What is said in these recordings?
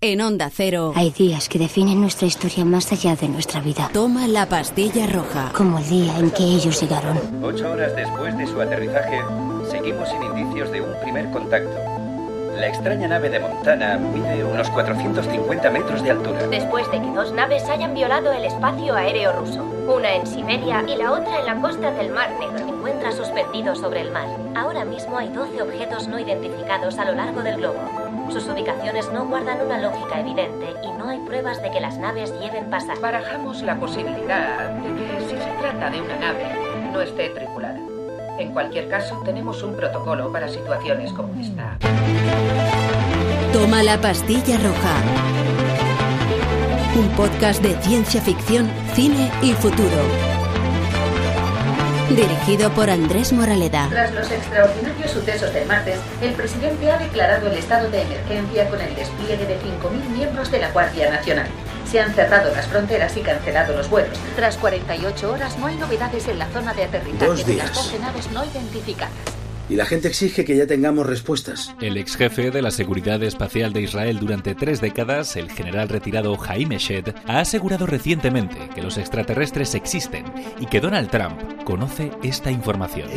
En Onda Cero. Hay días que definen nuestra historia más allá de nuestra vida. Toma la pastilla roja. Como el día en que ellos llegaron. Ocho horas después de su aterrizaje, seguimos sin indicios de un primer contacto. La extraña nave de Montana mide unos 450 metros de altura. Después de que dos naves hayan violado el espacio aéreo ruso, una en Siberia y la otra en la costa del Mar Negro, se encuentra suspendido sobre el mar. Ahora mismo hay 12 objetos no identificados a lo largo del globo. Sus ubicaciones no guardan una lógica evidente y no hay pruebas de que las naves lleven pasajeros. Barajamos la posibilidad de que si se trata de una nave, no esté tripulada. En cualquier caso, tenemos un protocolo para situaciones como esta. Toma la pastilla roja. Un podcast de ciencia ficción, cine y futuro. Dirigido por Andrés Moraleda. Tras los extraordinarios sucesos del martes, el presidente ha declarado el estado de emergencia con el despliegue de 5.000 miembros de la Guardia Nacional. Se han cerrado las fronteras y cancelado los vuelos. Tras 48 horas no hay novedades en la zona de aterrizaje Dos de las días. 12 naves no identificadas. Y la gente exige que ya tengamos respuestas. El ex jefe de la seguridad espacial de Israel durante tres décadas, el general retirado Jaime Shed, ha asegurado recientemente que los extraterrestres existen y que Donald Trump conoce esta información.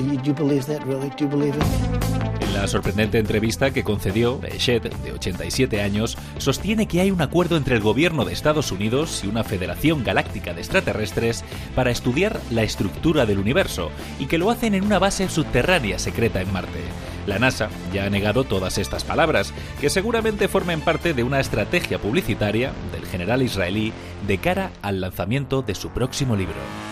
La sorprendente entrevista que concedió, Shed, de 87 años, sostiene que hay un acuerdo entre el gobierno de Estados Unidos y una federación galáctica de extraterrestres para estudiar la estructura del universo y que lo hacen en una base subterránea secreta en Marte. La NASA ya ha negado todas estas palabras, que seguramente formen parte de una estrategia publicitaria del general israelí de cara al lanzamiento de su próximo libro.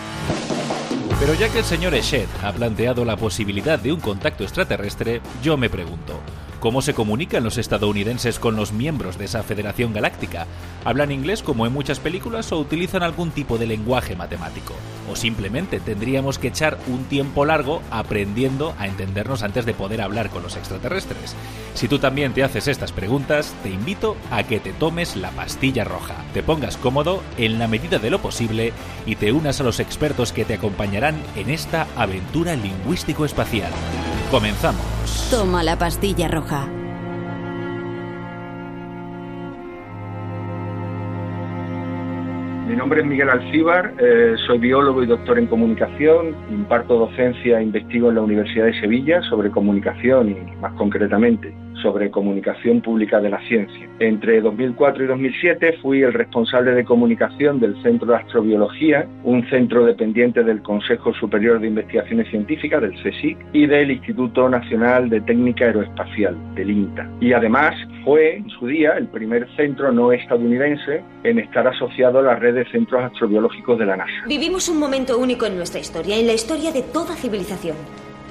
Pero ya que el señor Eshed ha planteado la posibilidad de un contacto extraterrestre, yo me pregunto, ¿cómo se comunican los estadounidenses con los miembros de esa Federación Galáctica? ¿Hablan inglés como en muchas películas o utilizan algún tipo de lenguaje matemático? ¿O simplemente tendríamos que echar un tiempo largo aprendiendo a entendernos antes de poder hablar con los extraterrestres? Si tú también te haces estas preguntas, te invito a que te tomes la pastilla roja, te pongas cómodo en la medida de lo posible y te unas a los expertos que te acompañarán en esta aventura lingüístico-espacial. Comenzamos. Toma la pastilla roja. Mi nombre es Miguel Alcíbar, eh, soy biólogo y doctor en comunicación, imparto docencia e investigo en la Universidad de Sevilla sobre comunicación y más concretamente sobre comunicación pública de la ciencia. Entre 2004 y 2007 fui el responsable de comunicación del Centro de Astrobiología, un centro dependiente del Consejo Superior de Investigaciones Científicas, del CSIC, y del Instituto Nacional de Técnica Aeroespacial, del INTA. Y además fue en su día el primer centro no estadounidense en estar asociado a la red de centros astrobiológicos de la NASA. Vivimos un momento único en nuestra historia, en la historia de toda civilización.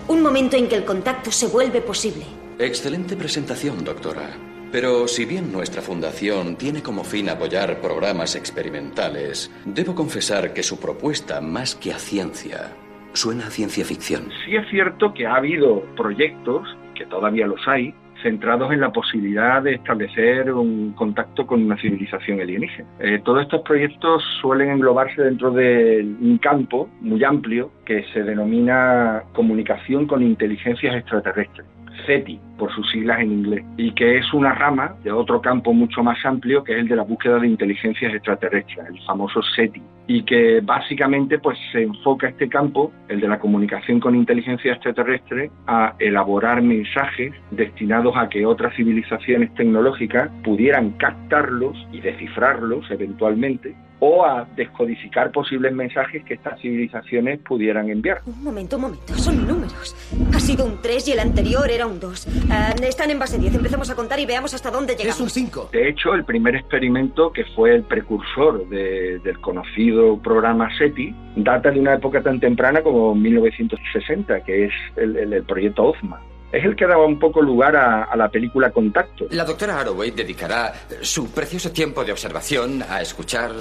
Un momento en que el contacto se vuelve posible. Excelente presentación, doctora. Pero si bien nuestra fundación tiene como fin apoyar programas experimentales, debo confesar que su propuesta, más que a ciencia, suena a ciencia ficción. Sí es cierto que ha habido proyectos, que todavía los hay, centrados en la posibilidad de establecer un contacto con una civilización alienígena. Eh, todos estos proyectos suelen englobarse dentro de un campo muy amplio que se denomina comunicación con inteligencias extraterrestres. SETI, por sus siglas en inglés, y que es una rama de otro campo mucho más amplio, que es el de la búsqueda de inteligencias extraterrestres, el famoso SETI, y que básicamente pues se enfoca este campo, el de la comunicación con inteligencia extraterrestre, a elaborar mensajes destinados a que otras civilizaciones tecnológicas pudieran captarlos y descifrarlos eventualmente o a descodificar posibles mensajes que estas civilizaciones pudieran enviar. Un momento, un momento, son números. Ha sido un 3 y el anterior era un 2. Ah, están en base 10, empecemos a contar y veamos hasta dónde llegamos. Es un 5. De hecho, el primer experimento, que fue el precursor de- del conocido programa SETI, data de una época tan temprana como 1960, que es el, el- el proyecto OZMA. Es el que daba un poco lugar a, a la película Contacto. La doctora Arroway dedicará su precioso tiempo de observación a escuchar.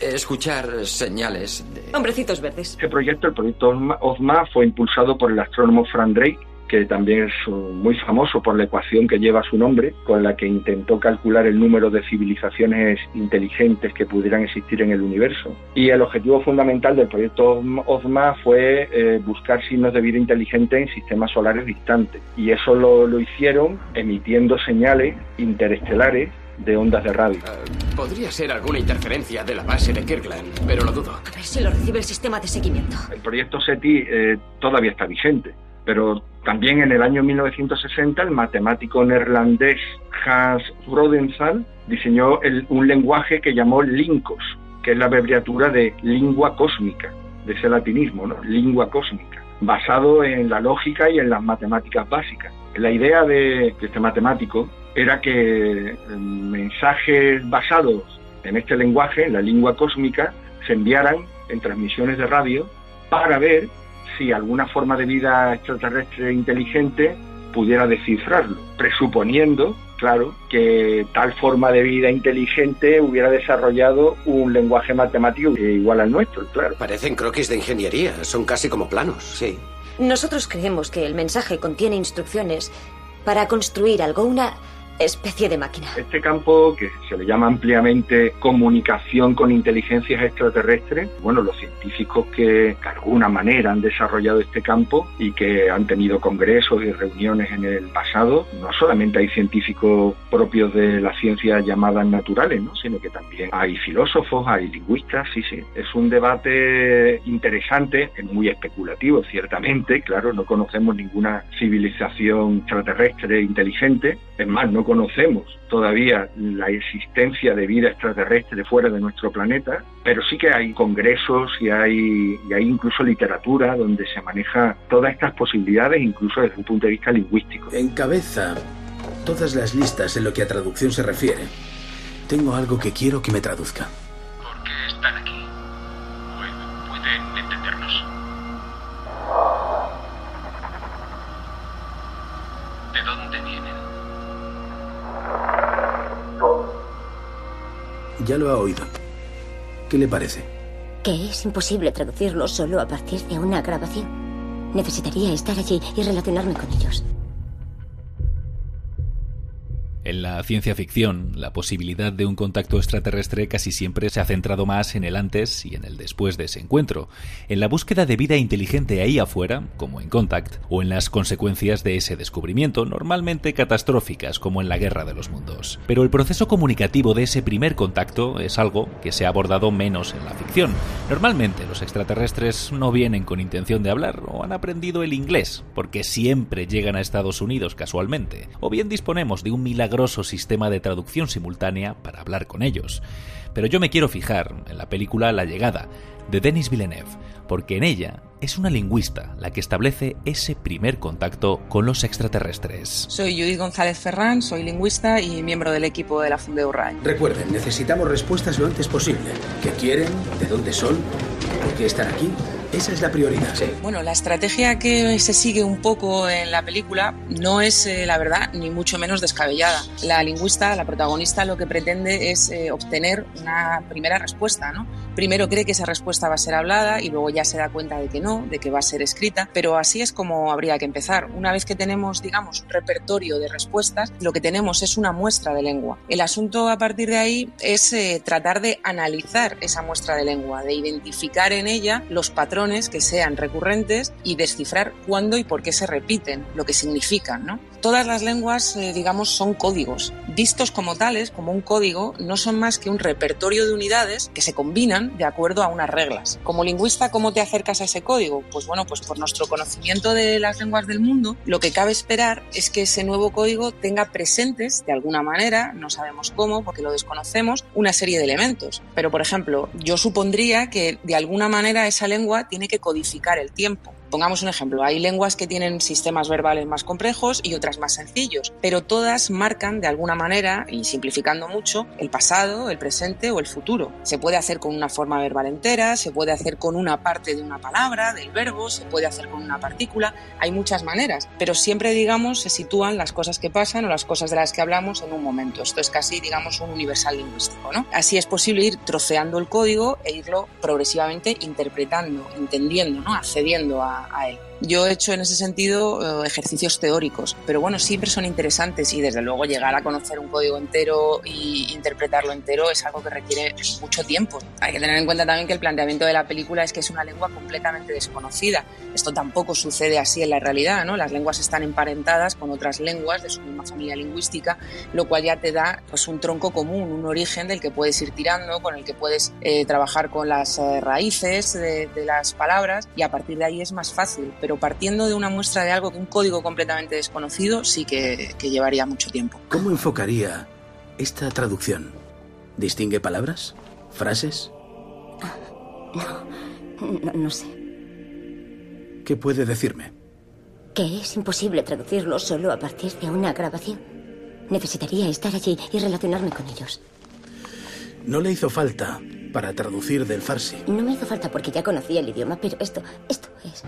escuchar señales de. Hombrecitos verdes. Este proyecto, el proyecto OZMA, OZMA, fue impulsado por el astrónomo Frank Drake, que también es uh, muy famoso por la ecuación que lleva su nombre, con la que intentó calcular el número de civilizaciones inteligentes que pudieran existir en el universo. Y el objetivo fundamental del proyecto OZMA- OZMA fue eh, buscar signos de vida inteligente en sistemas solares distantes. Y eso lo, lo hicieron emitiendo señales interestelares de ondas de radio. podría ser alguna interferencia de la base de Kirkland, pero lo dudo. A ver si lo recibe el sistema de seguimiento. El proyecto SETI eh, todavía está vigente, pero también en el año 1960 el matemático neerlandés Hans Rodenzahl diseñó un lenguaje que llamó Lincos, que es la abreviatura de lingua cósmica, de ese latinismo, ¿no? Lingua cósmica, basado en la lógica y en las matemáticas básicas. La idea de este matemático era que mensajes basados en este lenguaje, en la lengua cósmica, se enviaran en transmisiones de radio para ver si alguna forma de vida extraterrestre inteligente pudiera descifrarlo, presuponiendo, claro, que tal forma de vida inteligente hubiera desarrollado un lenguaje matemático igual al nuestro, claro. Parecen croquis de ingeniería, son casi como planos, sí. Nosotros creemos que el mensaje contiene instrucciones para construir algo, una especie de máquina. Este campo, que se le llama ampliamente comunicación con inteligencias extraterrestres, bueno, los científicos que de alguna manera han desarrollado este campo y que han tenido congresos y reuniones en el pasado, no solamente hay científicos propios de las ciencias llamadas naturales, ¿no? sino que también hay filósofos, hay lingüistas, sí, sí. Es un debate interesante, es muy especulativo, ciertamente, claro, no conocemos ninguna civilización extraterrestre inteligente, es más, no conocemos todavía la existencia de vida extraterrestre fuera de nuestro planeta, pero sí que hay congresos y hay, y hay incluso literatura donde se maneja todas estas posibilidades, incluso desde un punto de vista lingüístico. Encabeza todas las listas en lo que a traducción se refiere. Tengo algo que quiero que me traduzca. Ya lo ha oído. ¿Qué le parece? Que es imposible traducirlo solo a partir de una grabación. Necesitaría estar allí y relacionarme con ellos. En la ciencia ficción, la posibilidad de un contacto extraterrestre casi siempre se ha centrado más en el antes y en el después de ese encuentro, en la búsqueda de vida inteligente ahí afuera, como en Contact, o en las consecuencias de ese descubrimiento, normalmente catastróficas, como en la Guerra de los Mundos. Pero el proceso comunicativo de ese primer contacto es algo que se ha abordado menos en la ficción. Normalmente los extraterrestres no vienen con intención de hablar o han aprendido el inglés, porque siempre llegan a Estados Unidos casualmente, o bien disponemos de un milagro sistema de traducción simultánea para hablar con ellos. Pero yo me quiero fijar en la película La llegada, de Denis Villeneuve, porque en ella es una lingüista la que establece ese primer contacto con los extraterrestres. Soy Judith González Ferrán, soy lingüista y miembro del equipo de la Fundeu RAI. Recuerden, necesitamos respuestas lo antes posible. ¿Qué quieren? ¿De dónde son? ¿Por qué están aquí? Esa es la prioridad. Sí. Bueno, la estrategia que se sigue un poco en la película no es, eh, la verdad, ni mucho menos descabellada. La lingüista, la protagonista, lo que pretende es eh, obtener una primera respuesta, ¿no? Primero cree que esa respuesta va a ser hablada y luego ya se da cuenta de que no, de que va a ser escrita, pero así es como habría que empezar. Una vez que tenemos, digamos, un repertorio de respuestas, lo que tenemos es una muestra de lengua. El asunto a partir de ahí es eh, tratar de analizar esa muestra de lengua, de identificar en ella los patrones que sean recurrentes y descifrar cuándo y por qué se repiten, lo que significan. ¿no? Todas las lenguas, eh, digamos, son códigos. Vistos como tales, como un código, no son más que un repertorio de unidades que se combinan de acuerdo a unas reglas. Como lingüista, ¿cómo te acercas a ese código? Pues bueno, pues por nuestro conocimiento de las lenguas del mundo, lo que cabe esperar es que ese nuevo código tenga presentes, de alguna manera, no sabemos cómo, porque lo desconocemos, una serie de elementos. Pero, por ejemplo, yo supondría que de alguna manera esa lengua tiene que codificar el tiempo. Pongamos un ejemplo, hay lenguas que tienen sistemas verbales más complejos y otras más sencillos, pero todas marcan de alguna manera, y simplificando mucho, el pasado, el presente o el futuro. Se puede hacer con una forma verbal entera, se puede hacer con una parte de una palabra, del verbo, se puede hacer con una partícula, hay muchas maneras, pero siempre, digamos, se sitúan las cosas que pasan o las cosas de las que hablamos en un momento. Esto es casi, digamos, un universal lingüístico, ¿no? Así es posible ir troceando el código e irlo progresivamente interpretando, entendiendo, accediendo a, a él. Yo he hecho en ese sentido eh, ejercicios teóricos, pero bueno, siempre son interesantes y desde luego llegar a conocer un código entero y interpretarlo entero es algo que requiere mucho tiempo. Hay que tener en cuenta también que el planteamiento de la película es que es una lengua completamente desconocida. Esto tampoco sucede así en la realidad, ¿no? Las lenguas están emparentadas con otras lenguas de su misma familia lingüística, lo cual ya te da pues un tronco común, un origen del que puedes ir tirando, con el que puedes eh, trabajar con las eh, raíces de, las palabras y a partir de ahí es más fácil. Partiendo de una muestra de algo que un código completamente desconocido sí que, que llevaría mucho tiempo. ¿Cómo enfocaría esta traducción? ¿Distingue palabras? ¿Frases? No, no, sé. ¿Qué puede decirme? Que es imposible traducirlo solo a partir de una grabación. Necesitaría estar allí y relacionarme con ellos. No le hizo falta para traducir del farsi. No me hizo falta porque ya conocía el idioma, pero esto, esto es...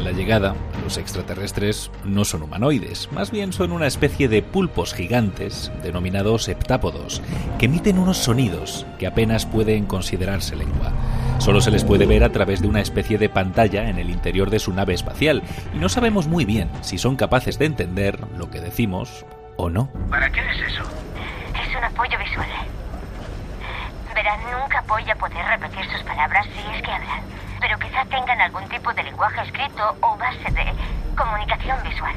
En la llegada, los extraterrestres no son humanoides, más bien son una especie de pulpos gigantes, denominados heptápodos, que emiten unos sonidos que apenas pueden considerarse lengua. Solo se les puede ver a través de una especie de pantalla en el interior de su nave espacial, y no sabemos muy bien si son capaces de entender lo que decimos o no. ¿Para qué es eso? Es un apoyo visual. Verán, nunca voy a poder repetir sus palabras si es que hablan pero quizá tengan algún tipo de lenguaje escrito o base de comunicación visual.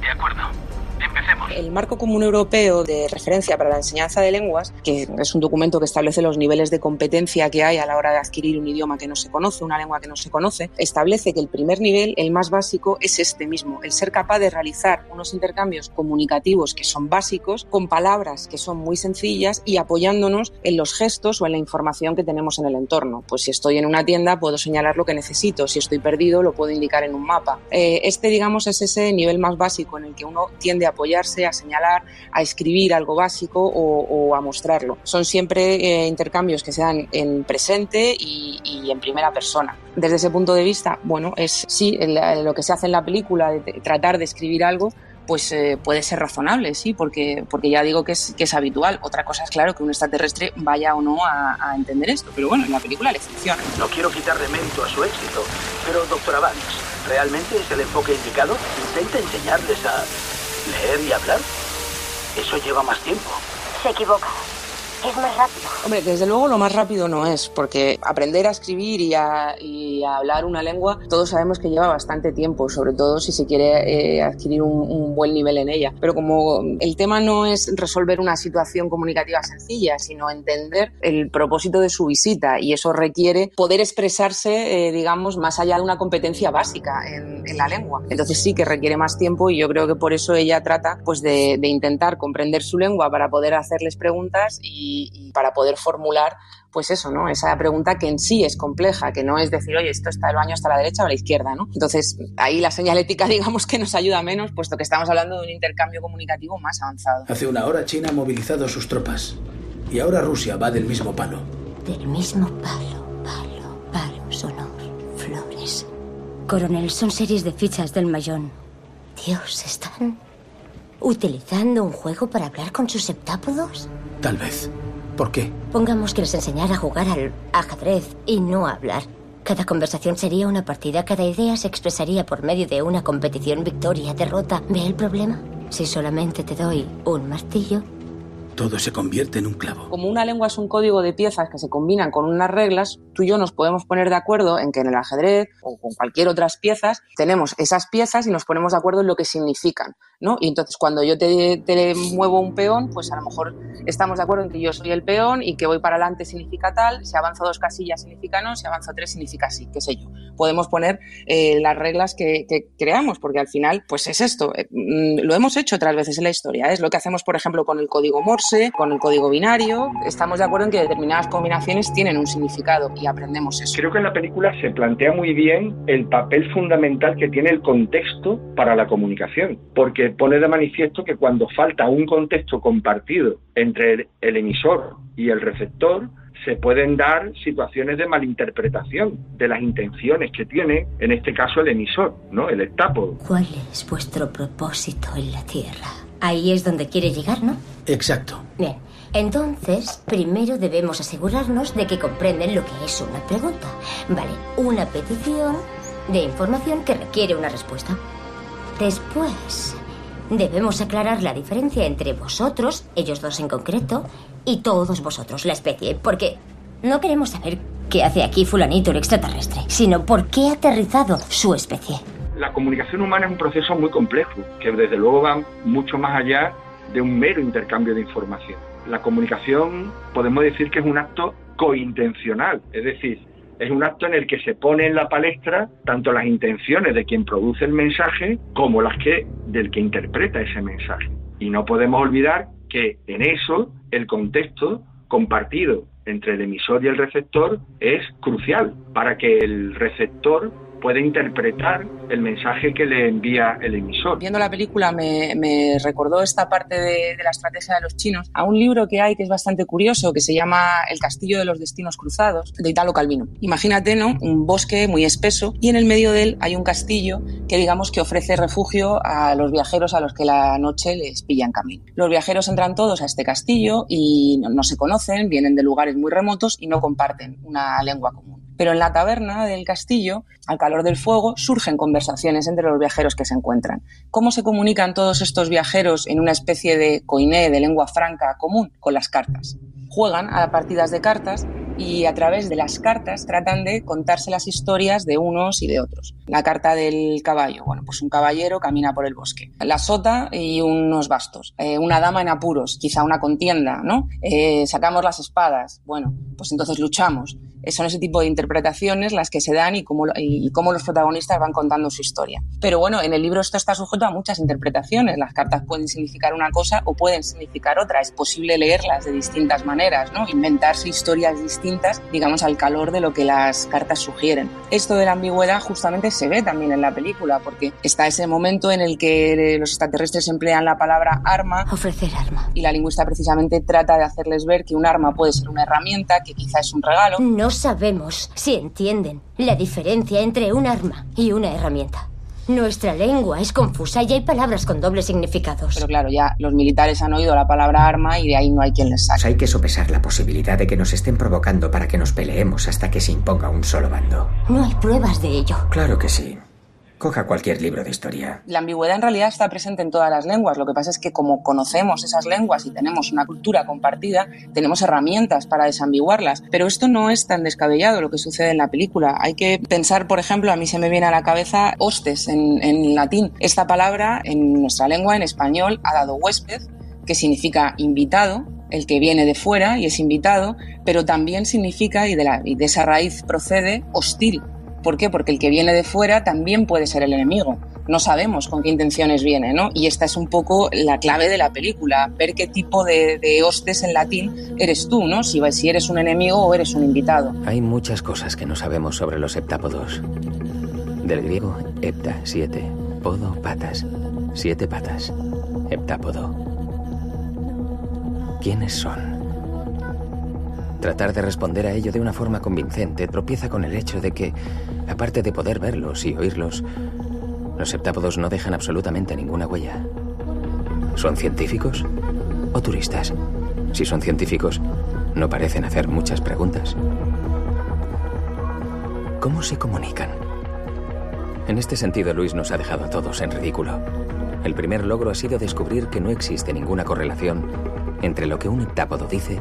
De acuerdo. Empecemos. El Marco Común Europeo de Referencia para la Enseñanza de Lenguas, que es un documento que establece los niveles de competencia que hay a la hora de adquirir un idioma que no se conoce, una lengua que no se conoce, establece que el primer nivel, el más básico, es este mismo, el ser capaz de realizar unos intercambios comunicativos que son básicos, con palabras que son muy sencillas y apoyándonos en los gestos o en la información que tenemos en el entorno. Pues si estoy en una tienda puedo señalar lo que necesito, si estoy perdido lo puedo indicar en un mapa. Eh, este, digamos, es ese nivel más básico en el que uno tiende a apoyarse, a señalar, a escribir algo básico o, a mostrarlo. Son siempre eh, intercambios que se dan en presente y, en primera persona. Desde ese punto de vista, bueno, es sí, lo que se hace en la película, de tratar de escribir algo, pues eh, puede ser razonable, sí, porque, porque ya digo que es, que es habitual. Otra cosa es, claro, que un extraterrestre vaya o no a, a entender esto, pero bueno, en la película le funciona. No quiero quitar de mérito a su éxito, pero doctora Banks, ¿realmente es el enfoque indicado? Intenta enseñarles a leer y hablar. Eso lleva más tiempo. Se equivoca es más rápido. Hombre, desde luego lo más rápido no es, porque aprender a escribir y a, hablar una lengua, todos sabemos que lleva bastante tiempo, sobre todo si se quiere eh, adquirir un, buen nivel en ella. Pero como el tema no es resolver una situación comunicativa sencilla, sino entender el propósito de su visita, y eso requiere poder expresarse, eh, digamos, más allá de una competencia básica en, la lengua. Entonces sí que requiere más tiempo y yo creo que por eso ella trata pues de intentar comprender su lengua para poder hacerles preguntas y y, para poder formular pues eso, ¿no? Esa pregunta que en sí es compleja, que no es decir, oye, esto está el baño hasta la derecha o a la izquierda, ¿no? Entonces, ahí la señalética, digamos que nos ayuda menos, puesto que estamos hablando de un intercambio comunicativo más avanzado. Hace una hora China ha movilizado sus tropas y ahora Rusia va del mismo palo. Del mismo palo, palo, palo, sonor, flores. Coronel, son series de fichas del mayón. Dios, ¿están utilizando un juego para hablar con sus septápodos? Tal vez. ¿Por qué? Pongamos que les enseñara a jugar al ajedrez y no a hablar. Cada conversación sería una partida, cada idea se expresaría por medio de una competición victoria-derrota. ¿Ve el problema? Si solamente te doy un martillo, todo se convierte en un clavo. Como una lengua es un código de piezas que se combinan con unas reglas, tú y yo nos podemos poner de acuerdo en que en el ajedrez o con cualquier otras piezas tenemos esas piezas y nos ponemos de acuerdo en lo que significan, ¿no? Y entonces cuando yo te, te muevo un peón, pues a lo mejor estamos de acuerdo en que yo soy el peón y que voy para adelante significa tal, si avanzo dos casillas significa no, si avanzo tres significa sí, qué sé yo. Podemos poner eh, las reglas que, creamos, porque al final, pues es esto. Eh, mm, lo hemos hecho otras veces en la historia, es lo que hacemos, por ejemplo, con el código Morse, con el código binario. Estamos de acuerdo en que determinadas combinaciones tienen un significado y aprendemos eso. Creo que en la película se plantea muy bien el papel fundamental que tiene el contexto para la comunicación, porque pone de manifiesto que cuando falta un contexto compartido entre el emisor y el receptor, se pueden dar situaciones de malinterpretación de las intenciones que tiene, en este caso, el emisor, ¿no? El estápodo. ¿Cuál es vuestro propósito en la Tierra? Ahí es donde quiere llegar, ¿no? Exacto. Bien, Entonces, primero debemos asegurarnos de que comprenden lo que es una pregunta. Vale, una petición de información que requiere una respuesta. Después, debemos aclarar la diferencia entre vosotros, ellos dos en concreto, y todos vosotros, la especie, porque no queremos saber qué hace aquí fulanito el extraterrestre, sino por qué ha aterrizado su especie. La comunicación humana es un proceso muy complejo, que desde luego va mucho más allá de un mero intercambio de información. La comunicación podemos decir que es un acto cointencional, es decir, es un acto en el que se pone en la palestra tanto las intenciones de quien produce el mensaje como las que del que interpreta ese mensaje. Y no podemos olvidar que en eso el contexto compartido entre el emisor y el receptor es crucial para que el receptor puede interpretar el mensaje que le envía el emisor. Viendo la película me, recordó esta parte de, la estrategia de los chinos a un libro que hay que es bastante curioso que se llama El castillo de los destinos cruzados de Italo Calvino. Imagínate, ¿no? Un bosque muy espeso y en el medio de él hay un castillo que digamos que ofrece refugio a los viajeros a los que la noche les pilla en camino. Los viajeros entran todos a este castillo y no se conocen, vienen de lugares muy remotos y no comparten una lengua común. Pero en la taberna del castillo, al calor del fuego, surgen conversaciones entre los viajeros que se encuentran. ¿Cómo se comunican todos estos viajeros en una especie de coiné, de lengua franca común? Con las cartas. Juegan a partidas de cartas y a través de las cartas tratan de contarse las historias de unos y de otros. La carta del caballo, bueno, pues un caballero camina por el bosque. La sota y unos bastos. Eh, una dama en apuros, quizá una contienda, ¿no? Eh, sacamos las espadas, bueno, pues entonces luchamos son ese tipo de interpretaciones las que se dan y cómo, y cómo los protagonistas van contando su historia. Pero bueno, en el libro esto está sujeto a muchas interpretaciones. Las cartas pueden significar una cosa o pueden significar otra. Es posible leerlas de distintas maneras, ¿no? Inventarse historias distintas, digamos, al calor de lo que las cartas sugieren. Esto de la ambigüedad justamente se ve también en la película, porque está ese momento en el que los extraterrestres emplean la palabra arma. Ofrecer arma. Y la lingüista precisamente trata de hacerles ver que un arma puede ser una herramienta, que quizá es un regalo. No sabemos si entienden la diferencia entre un arma y una herramienta. Nuestra lengua es confusa y hay palabras con dobles significados. Pero claro, ya los militares han oído la palabra arma y de ahí no hay quien les saque. Hay que sopesar la posibilidad de que nos estén provocando para que nos peleemos hasta que se imponga un solo bando. No hay pruebas de ello. Claro que sí. La ambigüedad en realidad está presente en todas las lenguas. Lo que pasa es que como conocemos esas lenguas y tenemos una cultura compartida, tenemos herramientas para desambiguarlas. Pero esto no es tan descabellado lo que sucede en la película. Hay que pensar, por ejemplo, a mí se me viene a la cabeza hostes en, latín. Esta palabra en nuestra lengua, en español, ha dado huésped, que significa invitado, el que viene de fuera y es invitado, pero también significa, y de esa raíz procede, hostil, ¿Por qué? Porque el que viene de fuera también puede ser el enemigo. No sabemos con qué intenciones viene, ¿no? Y esta es un poco la clave de la película, ver qué tipo de, hostes en latín eres tú, ¿no? Si, si eres un enemigo o eres un invitado. Hay muchas cosas que no sabemos sobre los heptápodos. Del griego, hepta, siete. Podo, patas. Siete patas. Heptápodo. ¿Quiénes son? Tratar de responder a ello de una forma convincente tropieza con el hecho de que, aparte de poder verlos y oírlos, los septápodos no dejan absolutamente ninguna huella. ¿Son científicos o turistas? Si son científicos, no parecen hacer muchas preguntas. ¿Cómo se comunican? En este sentido, Luis nos ha dejado a todos en ridículo. El primer logro ha sido descubrir que no existe ninguna correlación entre lo que un heptápodo dice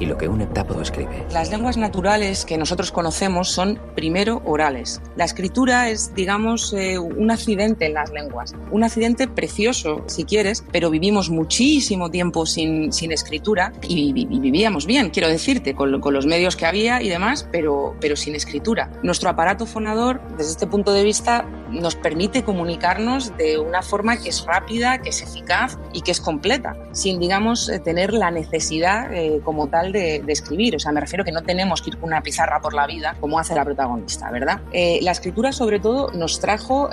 y lo que un heptápodo escribe. Las lenguas naturales que nosotros conocemos son primero orales. La escritura es, digamos, eh, un accidente en las lenguas. Un accidente precioso, si quieres, pero vivimos muchísimo tiempo sin, sin escritura y, vivíamos bien, quiero decirte, con, con, los medios que había y demás, pero, pero sin escritura. Nuestro aparato fonador, desde este punto de vista, nos permite comunicarnos de una forma que es rápida, que es eficaz y que es completa, sin, digamos, eh, tener la necesidad eh, como tal de, escribir. O sea, me refiero que no tenemos que ir con una pizarra por la vida como hace la protagonista, ¿verdad? Eh, la escritura, sobre todo, nos trajo,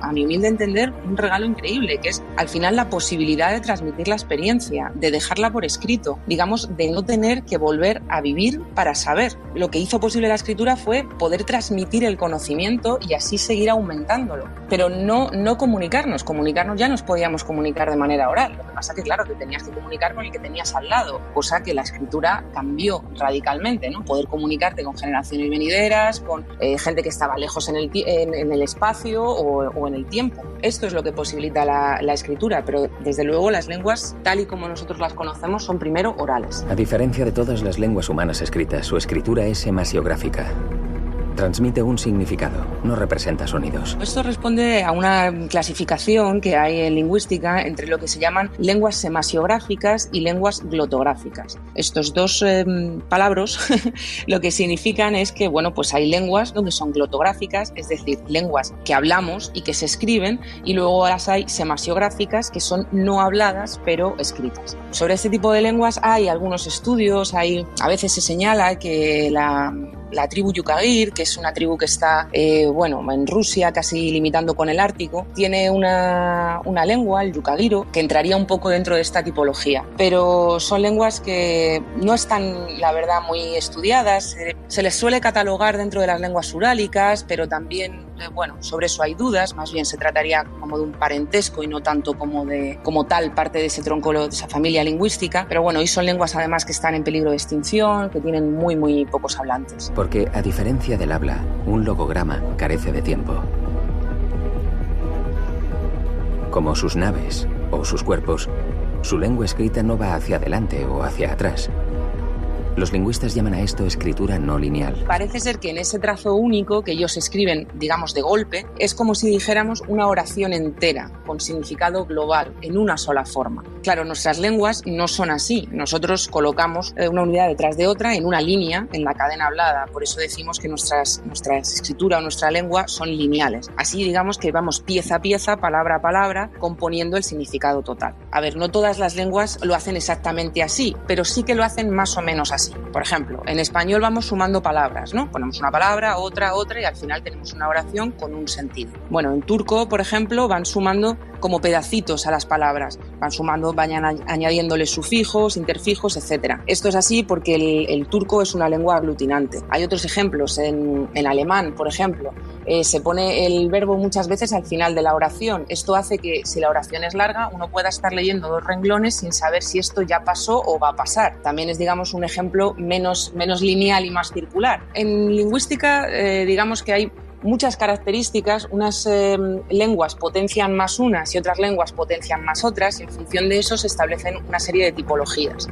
a mi humilde entender, un regalo increíble, que es al final la posibilidad de transmitir la experiencia, de dejarla por escrito, digamos, de no tener que volver a vivir para saber. Lo que hizo posible la escritura fue poder transmitir el conocimiento y así seguir aumentando experimentándolo. Pero no, no comunicarnos, comunicarnos ya nos podíamos comunicar de manera oral. Lo que pasa que, claro, que tenías que comunicar con el que tenías al lado, cosa que la escritura cambió radicalmente, ¿no? Poder comunicarte con generaciones venideras, con eh, gente que estaba lejos en el, en, el espacio o, en el tiempo. Esto es lo que posibilita la, la escritura, pero desde luego las lenguas, tal y como nosotros las conocemos, son primero orales. A diferencia de todas las lenguas humanas escritas, su escritura es semasiográfica. Transmite un significado, no representa sonidos. Esto responde a una clasificación que hay en lingüística entre lo que se llaman lenguas semasiográficas y lenguas glotográficas. Estos dos em, palabras lo que significan es que bueno, pues hay lenguas donde son glotográficas, es decir, lenguas que hablamos y que se escriben, y luego las hay semasiográficas que son no habladas pero escritas. Sobre este tipo de lenguas hay algunos estudios, hay a veces se señala que la la tribu Yukagir, que es una tribu que está, eh, bueno, en Rusia, casi limitando con el Ártico, tiene una, una lengua, el Yukagiro, que entraría un poco dentro de esta tipología. Pero son lenguas que no están, la verdad, muy estudiadas. Se les suele catalogar dentro de las lenguas urálicas, pero también, eh, bueno, sobre eso hay dudas. Más bien se trataría como de un parentesco y no tanto como, de, como tal parte de ese tronco, de esa familia lingüística. Pero bueno, y son lenguas además que están en peligro de extinción, que tienen muy, muy pocos hablantes porque, a diferencia del habla, un logograma carece de tiempo. Como sus naves o sus cuerpos, su lengua escrita no va hacia adelante o hacia atrás, los lingüistas llaman a esto escritura no lineal. Parece ser que en ese trazo único que ellos escriben, digamos de golpe, es como si dijéramos una oración entera, con significado global, en una sola forma. Claro, nuestras lenguas no son así. Nosotros colocamos eh, una unidad detrás de otra en una línea en la cadena hablada. Por eso decimos que nuestra escritura o nuestra lengua son lineales. Así digamos que vamos pieza a pieza, palabra a palabra, componiendo el significado total. A ver, no todas las lenguas lo hacen exactamente así, pero sí que lo hacen más o menos así. Por ejemplo, en español vamos sumando palabras, ¿no? Ponemos una palabra, otra, otra y al final tenemos una oración con un sentido. Bueno, en turco, por ejemplo, van sumando como pedacitos a las palabras, van sumando, van añadiéndole sufijos, interfijos, etc. Esto es así porque el, turco es una lengua aglutinante. Hay otros ejemplos, en, alemán, por ejemplo, eh, se pone el verbo muchas veces al final de la oración. Esto hace que si la oración es larga, uno pueda estar leyendo dos renglones sin saber si esto ya pasó o va a pasar. También es, digamos, un ejemplo menos, menos lineal y más circular. En lingüística, eh, digamos que hay muchas características, unas em, lenguas potencian más unas y otras lenguas potencian más otras y en función de eso se establecen una serie de tipologías.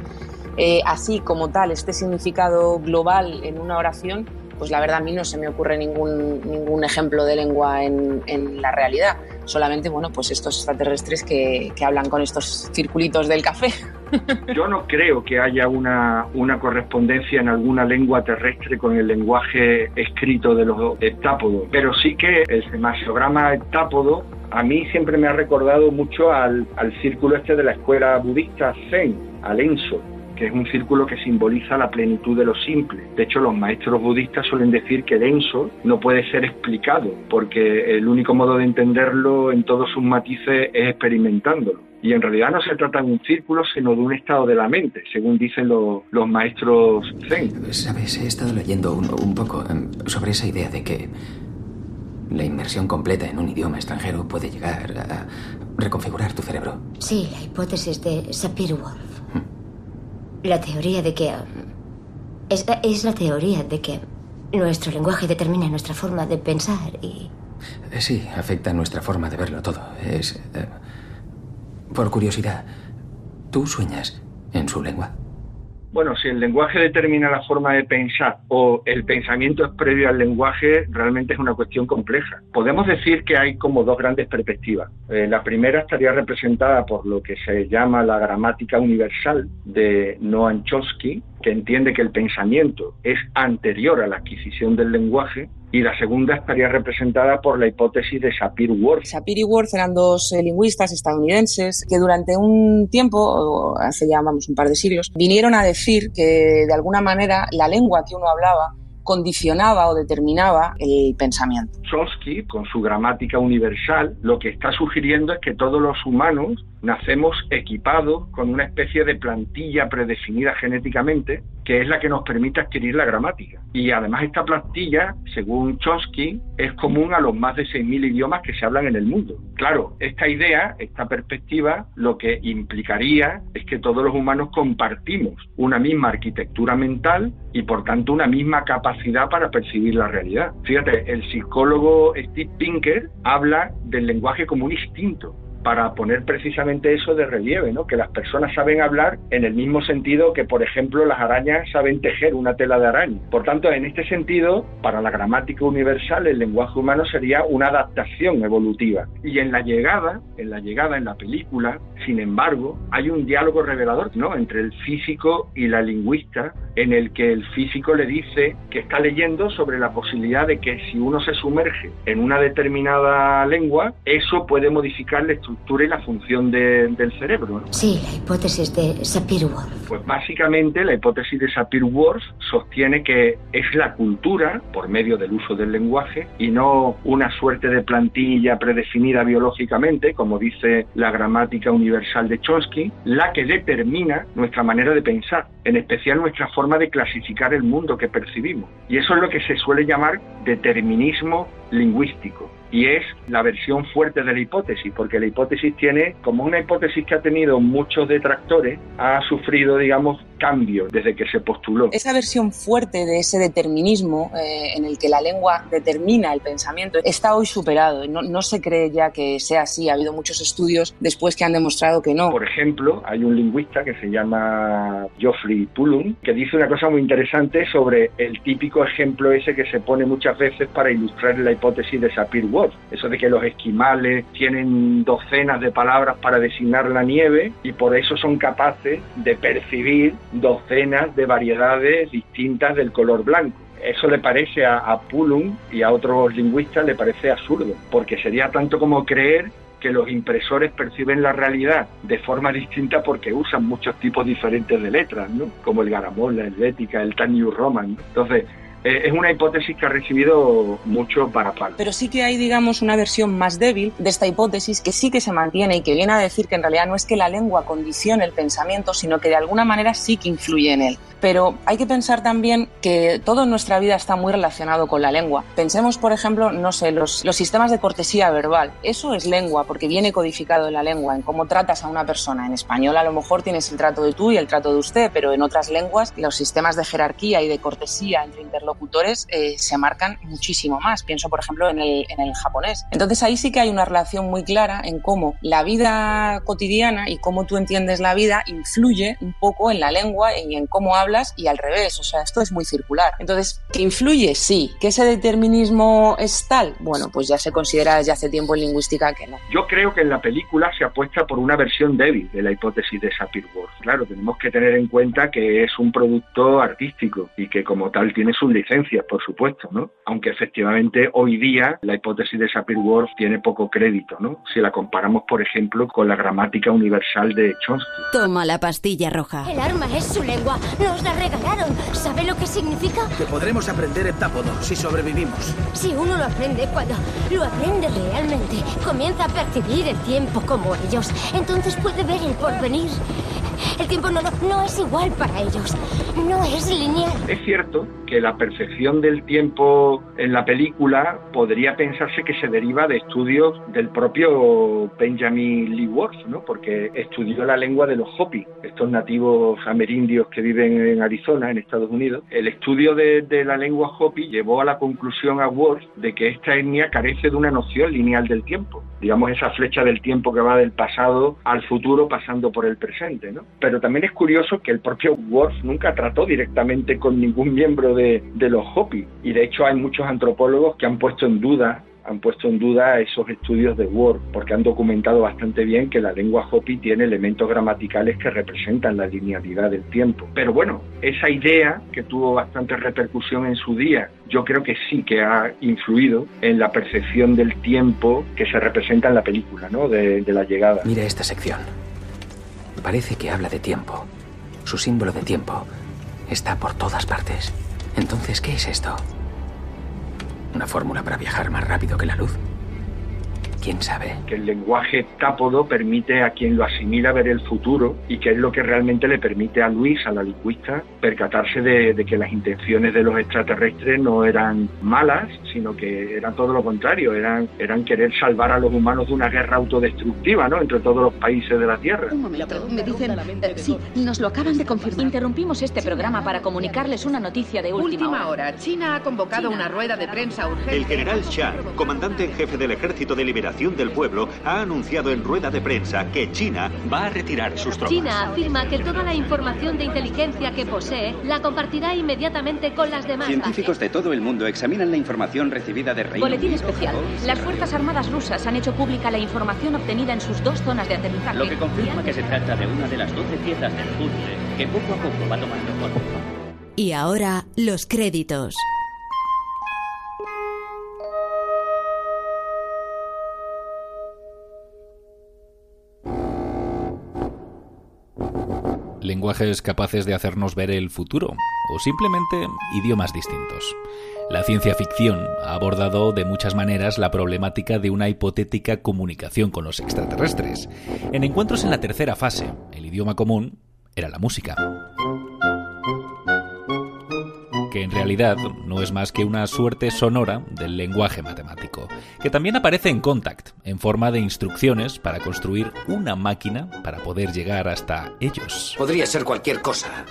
Eh, así como tal, este significado global en una oración, pues la verdad a mí no se me ocurre ningún, ningún ejemplo de lengua en, en la realidad solamente, bueno, pues estos extraterrestres que, que hablan con estos circulitos del café. Yo no creo que haya una, una correspondencia en alguna lengua terrestre con el lenguaje escrito de los heptápodos, pero sí que el semasiograma heptápodo a mí siempre me ha recordado mucho al, al círculo este de la escuela budista Zen, al Enso que es un círculo que simboliza la plenitud de lo simple. De hecho, los maestros budistas suelen decir que denso no puede ser explicado, porque el único modo de entenderlo en todos sus matices es experimentándolo. Y en realidad no se trata de un círculo, sino de un estado de la mente, según dicen los, maestros Zen. Sabes, he estado leyendo un, un poco em, sobre esa idea de que la inmersión completa en un idioma extranjero puede llegar a reconfigurar tu cerebro. Sí, la hipótesis de Sapir-Whorf. La teoría de que... Es, es, la teoría de que nuestro lenguaje determina nuestra forma de pensar y... Eh, sí, afecta nuestra forma de verlo todo. Es... Eh, por curiosidad, ¿tú sueñas en su lengua? Bueno, si el lenguaje determina la forma de pensar o el pensamiento es previo al lenguaje, realmente es una cuestión compleja. Podemos decir que hay como dos grandes perspectivas. Eh, la primera estaría representada por lo que se llama la gramática universal de Noam Chomsky, que entiende que el pensamiento es anterior a la adquisición del lenguaje y la segunda estaría representada por la hipótesis de Sapir-Whorf. Sapir y Whorf eran dos eh, lingüistas estadounidenses que durante un tiempo, hace ya vamos un par de siglos, vinieron a decir que de alguna manera la lengua que uno hablaba condicionaba o determinaba el pensamiento. Chomsky, con su gramática universal, lo que está sugiriendo es que todos los humanos nacemos equipados con una especie de plantilla predefinida genéticamente que es la que nos permite adquirir la gramática. Y además esta plantilla, según Chomsky, es común a los más de 6.000 idiomas que se hablan en el mundo. Claro, esta idea, esta perspectiva, lo que implicaría es que todos los humanos compartimos una misma arquitectura mental y por tanto una misma capacidad para percibir la realidad. Fíjate, el psicólogo Steve Pinker habla del lenguaje como un instinto para poner precisamente eso de relieve, ¿no? que las personas saben hablar en el mismo sentido que, por ejemplo, las arañas saben tejer una tela de araña. Por tanto, en este sentido, para la gramática universal, el lenguaje humano sería una adaptación evolutiva. Y en la llegada, en la llegada en la película, sin embargo, hay un diálogo revelador ¿no? entre el físico y la lingüista, en el que el físico le dice que está leyendo sobre la posibilidad de que si uno se sumerge en una determinada lengua, eso puede modificar la estructura y la función del cerebro. Sí, la hipótesis de Sapir-Whorf. Pues básicamente la hipótesis de Sapir-Whorf sostiene que es la cultura, por medio del uso del lenguaje, y no una suerte de plantilla predefinida biológicamente, como dice la gramática universal de Chomsky, la que determina nuestra manera de pensar, en especial nuestra forma de clasificar el mundo que percibimos. Y eso es lo que se suele llamar determinismo lingüístico y es la versión fuerte de la hipótesis, porque la hipótesis tiene, como una hipótesis que ha tenido muchos detractores, ha sufrido, digamos, cambios desde que se postuló. Esa versión fuerte de ese determinismo eh, en el que la lengua determina el pensamiento está hoy superado. No, no se cree ya que sea así. Ha habido muchos estudios después que han demostrado que no. Por ejemplo, hay un lingüista que se llama Geoffrey Pullum que dice una cosa muy interesante sobre el típico ejemplo ese que se pone muchas veces para ilustrar la hipótesis de Sapir-Whorf. Eso de que los esquimales tienen docenas de palabras para designar la nieve y por eso son capaces de percibir docenas de variedades distintas del color blanco. Eso le parece a, a Pulum y a otros lingüistas le parece absurdo, porque sería tanto como creer que los impresores perciben la realidad de forma distinta porque usan muchos tipos diferentes de letras, ¿no? Como el garamón, la helvética, el New Roman. Entonces, eh, es una hipótesis que ha recibido mucho para palo. Pero sí que hay, digamos, una versión más débil de esta hipótesis que sí que se mantiene y que viene a decir que en realidad no es que la lengua condicione el pensamiento, sino que de alguna manera sí que influye en él. Pero hay que pensar también que todo en nuestra vida está muy relacionado con la lengua. Pensemos, por ejemplo, no sé, los, los sistemas de cortesía verbal. Eso es lengua porque viene codificado en la lengua, en cómo tratas a una persona. En español a lo mejor tienes el trato de tú y el trato de usted, pero en otras lenguas los sistemas de jerarquía y de cortesía entre interlocutores eh, se marcan muchísimo más. Pienso, por ejemplo, en el, en el japonés. Entonces ahí sí que hay una relación muy clara en cómo la vida cotidiana y cómo tú entiendes la vida influye un poco en la lengua y en cómo hablas y al revés. O sea, esto es muy circular. Entonces, ¿que influye? Sí. ¿Que ese determinismo es tal? Bueno, pues ya se considera desde hace tiempo en lingüística que no. Yo creo que en la película se apuesta por una versión débil de la hipótesis de Sapir-Whorf. Claro, tenemos que tener en cuenta que es un producto artístico y que como tal tiene sus licencias, por supuesto, ¿no? Aunque efectivamente hoy día la hipótesis de Sapir-Whorf tiene poco crédito, ¿no? Si la comparamos, por ejemplo, con la gramática universal de Chomsky. Toma la pastilla roja. El arma es su lengua. Nos la regalaron. ¿Sabe lo que significa? Que podremos aprender heptápodo si sobrevivimos. Si uno lo aprende, cuando lo aprende realmente, comienza a percibir el tiempo como ellos. Entonces puede ver el porvenir. El tiempo no, es igual para ellos. No es lineal. Es cierto que la percepción del tiempo en la película podría pensarse que se deriva de estudios del propio Benjamin Lee Whorf, ¿no? Porque estudió la lengua de los Hopi, estos nativos amerindios que viven en Arizona, en Estados Unidos. El estudio de, de la lengua Hopi llevó a la conclusión a Whorf de que esta etnia carece de una noción lineal del tiempo. Digamos, esa flecha del tiempo que va del pasado al futuro pasando por el presente, ¿no? Pero también es curioso que el propio Whorf nunca trató directamente con ningún miembro de, de los Hopi. Y de hecho hay muchos antropólogos que han puesto en duda han puesto en duda esos estudios de Word, porque han documentado bastante bien que la lengua Hopi tiene elementos gramaticales que representan la linealidad del tiempo. Pero bueno, esa idea que tuvo bastante repercusión en su día, yo creo que sí que ha influido en la percepción del tiempo que se representa en la película, ¿no? De, de la llegada. Mira esta sección. Parece que habla de tiempo. Su símbolo de tiempo está por todas partes. Entonces, ¿qué es esto? ¿Una fórmula para viajar más rápido que la luz? ¿Quién sabe? Que el lenguaje tápodo permite a quien lo asimila ver el futuro y que es lo que realmente le permite a Luis, a la lingüista, percatarse de, de que las intenciones de los extraterrestres no eran malas, sino que eran todo lo contrario, eran, eran querer salvar a los humanos de una guerra autodestructiva, ¿no? Entre todos los países de la Tierra. Un momento, me dicen... eh, sí, nos lo acaban de confirmar. Interrumpimos este programa para comunicarles una noticia de última, Última hora. China ha convocado una rueda de prensa urgente. El general Shah, comandante en jefe del Ejército de Liberación del Pueblo, ha anunciado en rueda de prensa que China va a retirar sus tropas. China afirma que toda la información de inteligencia que posee la compartirá inmediatamente con las demás Científicos de todo el mundo examinan la información recibida de Reino Boletín Unido, especial. Japón, Las Fuerzas Armadas rusas han hecho pública la información obtenida en sus dos zonas de aterrizaje. Lo que confirma que se trata de una de las 12 piezas del puzzle que poco a poco va tomando forma. Y ahora, los créditos. Lenguajes capaces de hacernos ver el futuro, o simplemente idiomas distintos. La ciencia ficción ha abordado de muchas maneras la problemática de una hipotética comunicación con los extraterrestres. En encuentros en la tercera fase, el idioma común era la música que en realidad no es más que una suerte sonora del lenguaje matemático, que también aparece en Contact, en forma de instrucciones para construir una máquina para poder llegar hasta ellos. Podría ser cualquier cosa.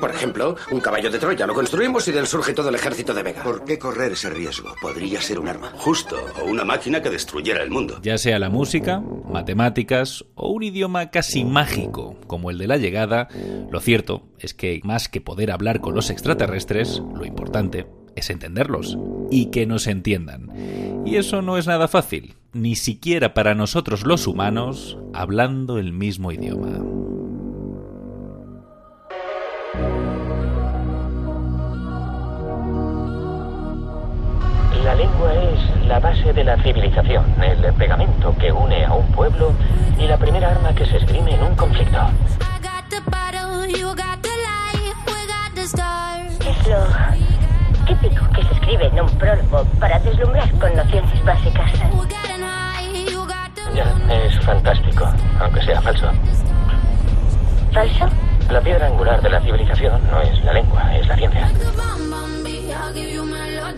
Por ejemplo, un caballo de Troya. Lo construimos y del surge todo el ejército de Vega. ¿Por qué correr ese riesgo? Podría ser un arma. Justo, o una máquina que destruyera el mundo. Ya sea la música, matemáticas o un idioma casi mágico como el de la llegada, lo cierto es que más que poder hablar con los extraterrestres, lo importante es entenderlos y que nos entiendan. Y eso no es nada fácil, ni siquiera para nosotros los humanos, hablando el mismo idioma. La lengua es la base de la civilización, el pegamento que une a un pueblo y la primera arma que se esgrime en un conflicto. Es lo típico que se escribe en un prólogo para deslumbrar con nociones básicas. Ya, es fantástico, aunque sea falso. ¿Falso? La piedra angular de la civilización no es la lengua, es la ciencia.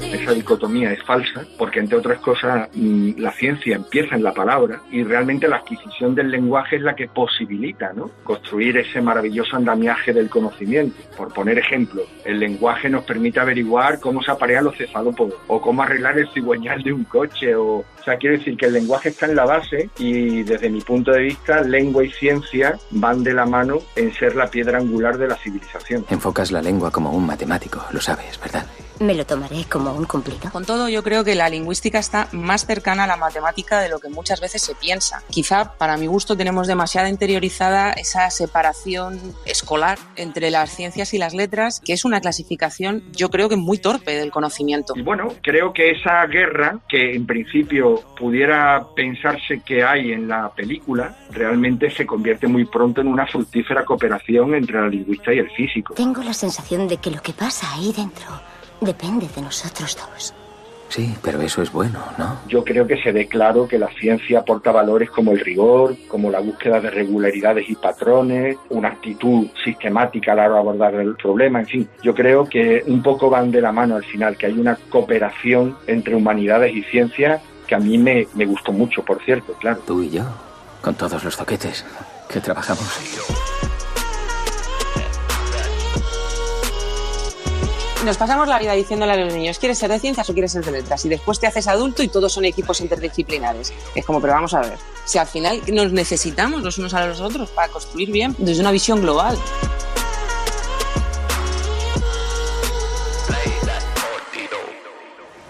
Esa dicotomía es falsa porque, entre otras cosas, mm, la ciencia empieza en la palabra y realmente la adquisición del lenguaje es la que posibilita ¿no? construir ese maravilloso andamiaje del conocimiento. Por poner ejemplo, el lenguaje nos permite averiguar cómo se aparean los cefalópodos o cómo arreglar el cigüeñal de un coche. O, o sea, quiero decir que el lenguaje está en la base y, desde mi punto de vista, lengua y ciencia van de la mano en ser la piedra angular de la civilización. Enfocas la lengua como un matemático, lo sabes, ¿verdad? Me lo tomaré como un cumplido. Con todo, yo creo que la lingüística está más cercana a la matemática de lo que muchas veces se piensa. Quizá, para mi gusto, tenemos demasiado interiorizada esa separación escolar entre las ciencias y las letras, que es una clasificación, yo creo que muy torpe del conocimiento. Y bueno, creo que esa guerra, que en principio pudiera pensarse que hay en la película, realmente se convierte muy pronto en una fructífera cooperación entre la lingüista y el físico. Tengo la sensación de que lo que pasa ahí dentro depende de nosotros dos. Sí, pero eso es bueno, ¿no? Yo creo que se ve claro que la ciencia aporta valores como el rigor, como la búsqueda de regularidades y patrones, una actitud sistemática a la hora de abordar el problema, en fin. Yo creo que un poco van de la mano al final, que hay una cooperación entre humanidades y ciencia que a mí me, me gustó mucho, por cierto, claro. Tú y yo, con todos los zoquetes que trabajamos. Nos pasamos la vida diciéndole a los niños, ¿quieres ser de ciencias o quieres ser de letras? Y después te haces adulto y todos son equipos interdisciplinares. Es como, pero vamos a ver, si al final nos necesitamos los unos a los otros para construir bien desde una visión global.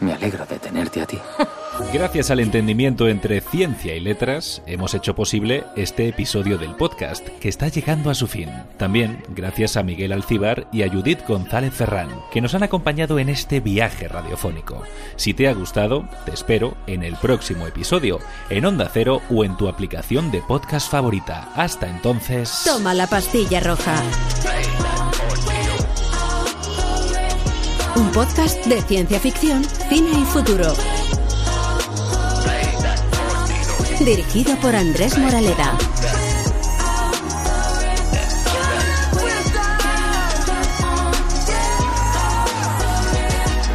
Me alegro de tenerte a ti. Gracias al entendimiento entre ciencia y letras, hemos hecho posible este episodio del podcast, que está llegando a su fin. También gracias a Miguel Alcibar y a Judith González Ferrán, que nos han acompañado en este viaje radiofónico. Si te ha gustado, te espero en el próximo episodio, en Onda Cero o en tu aplicación de podcast favorita. Hasta entonces... Toma la pastilla roja. Un podcast de ciencia ficción, cine y futuro. Dirigido por Andrés Moraleda.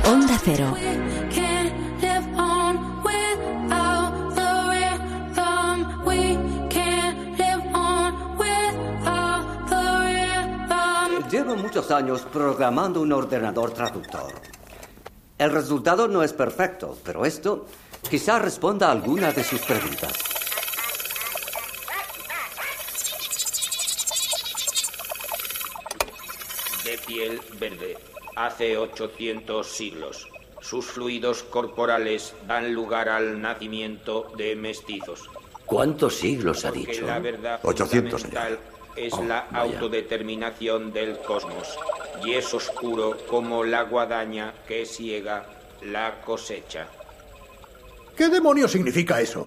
Onda Cero. Llevo muchos años programando un ordenador traductor. El resultado no es perfecto, pero esto quizá responda a alguna de sus preguntas. De piel verde, hace 800 siglos. Sus fluidos corporales dan lugar al nacimiento de mestizos. ¿Cuántos siglos ha dicho? la verdad 800, fundamental es Oh, la vaya. autodeterminación del cosmos y es oscuro como la guadaña que ciega la cosecha. ¿Qué demonios significa eso?